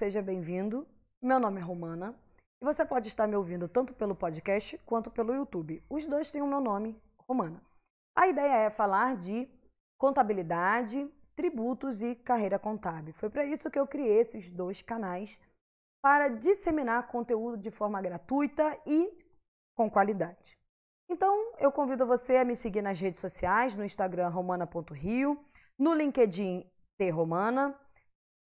seja bem-vindo. Meu nome é Romana e você pode estar me ouvindo tanto pelo podcast quanto pelo YouTube. Os dois têm o meu nome, Romana. A ideia é falar de contabilidade, tributos e carreira contábil. Foi para isso que eu criei esses dois canais para disseminar conteúdo de forma gratuita e com qualidade. Então, eu convido você a me seguir nas redes sociais, no Instagram romana.rio, no LinkedIn Romana.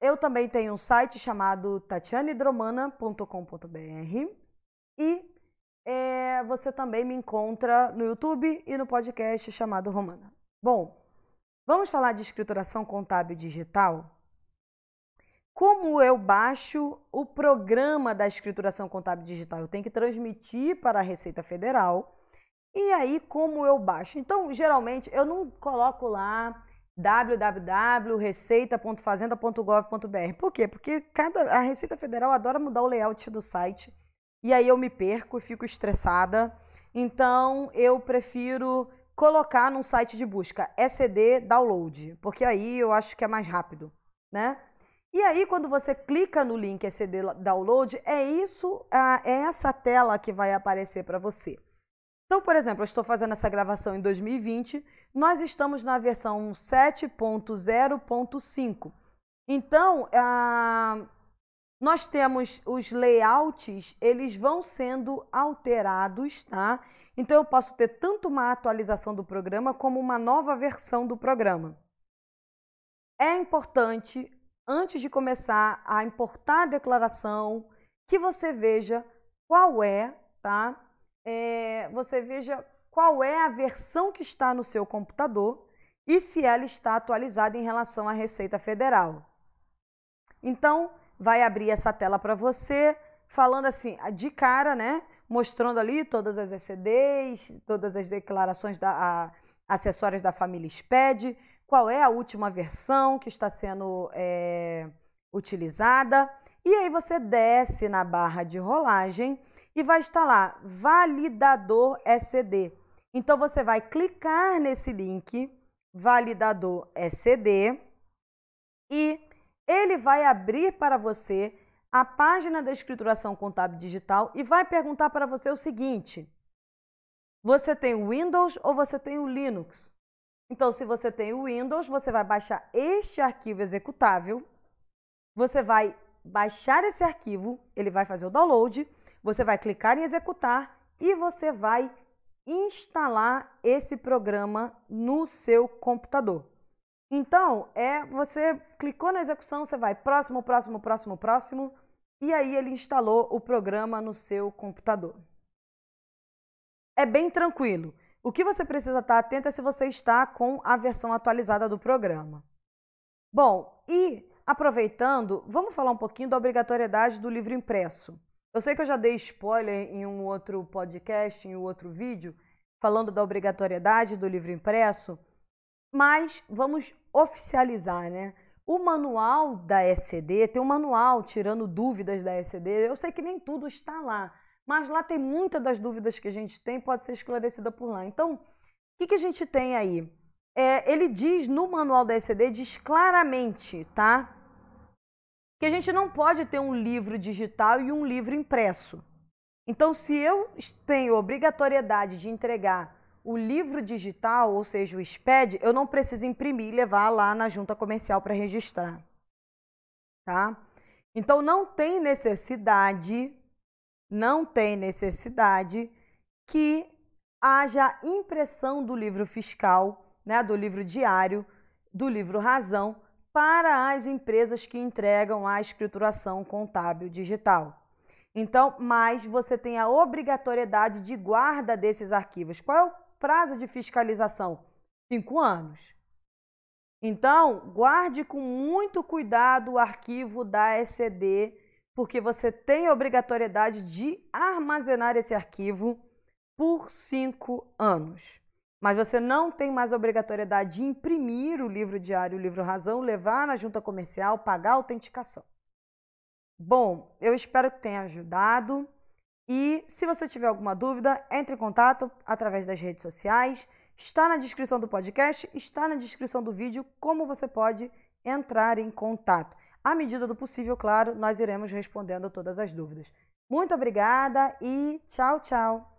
Eu também tenho um site chamado tatianedromana.com.br e é, você também me encontra no YouTube e no podcast chamado Romana. Bom, vamos falar de escrituração contábil digital? Como eu baixo o programa da escrituração contábil digital? Eu tenho que transmitir para a Receita Federal. E aí, como eu baixo? Então, geralmente, eu não coloco lá www.receita.fazenda.gov.br. Por quê? Porque cada, a Receita Federal adora mudar o layout do site e aí eu me perco e fico estressada. Então eu prefiro colocar num site de busca ECD Download, porque aí eu acho que é mais rápido, né? E aí quando você clica no link ECD Download, é isso, é essa tela que vai aparecer para você. Então, por exemplo, eu estou fazendo essa gravação em 2020, nós estamos na versão 7.0.5. Então, ah, nós temos os layouts, eles vão sendo alterados, tá? Então, eu posso ter tanto uma atualização do programa como uma nova versão do programa. É importante, antes de começar a importar a declaração, que você veja qual é, tá? É, você veja qual é a versão que está no seu computador e se ela está atualizada em relação à Receita Federal. Então, vai abrir essa tela para você, falando assim, de cara, né? Mostrando ali todas as ECDs, todas as declarações da, a, acessórias da família SPED, qual é a última versão que está sendo é, utilizada. E aí você desce na barra de rolagem e vai estar lá validador SCD. Então você vai clicar nesse link validador SCD e ele vai abrir para você a página da escrituração contábil digital e vai perguntar para você o seguinte: você tem o Windows ou você tem o Linux? Então, se você tem o Windows, você vai baixar este arquivo executável, você vai baixar esse arquivo, ele vai fazer o download você vai clicar em executar e você vai instalar esse programa no seu computador. Então, é você clicou na execução, você vai próximo, próximo, próximo, próximo, e aí ele instalou o programa no seu computador. É bem tranquilo. O que você precisa estar atento é se você está com a versão atualizada do programa. Bom, e aproveitando, vamos falar um pouquinho da obrigatoriedade do livro impresso. Eu sei que eu já dei spoiler em um outro podcast, em um outro vídeo, falando da obrigatoriedade do livro impresso, mas vamos oficializar, né? O manual da SCD, tem um manual tirando dúvidas da SCD. Eu sei que nem tudo está lá, mas lá tem muitas das dúvidas que a gente tem, pode ser esclarecida por lá. Então, o que, que a gente tem aí? É, ele diz no manual da SCD, diz claramente, tá? que a gente não pode ter um livro digital e um livro impresso. Então, se eu tenho obrigatoriedade de entregar o livro digital, ou seja, o SPED, eu não preciso imprimir e levar lá na junta comercial para registrar. Tá? Então, não tem necessidade, não tem necessidade que haja impressão do livro fiscal, né, do livro diário, do livro razão, para as empresas que entregam a escrituração contábil digital. Então, mas você tem a obrigatoriedade de guarda desses arquivos. Qual é o prazo de fiscalização? Cinco anos. Então, guarde com muito cuidado o arquivo da ECD, porque você tem a obrigatoriedade de armazenar esse arquivo por cinco anos mas você não tem mais obrigatoriedade de imprimir o livro diário, o livro razão, levar na junta comercial, pagar a autenticação. Bom, eu espero que tenha ajudado. E se você tiver alguma dúvida, entre em contato através das redes sociais. Está na descrição do podcast, está na descrição do vídeo como você pode entrar em contato. À medida do possível, claro, nós iremos respondendo todas as dúvidas. Muito obrigada e tchau, tchau.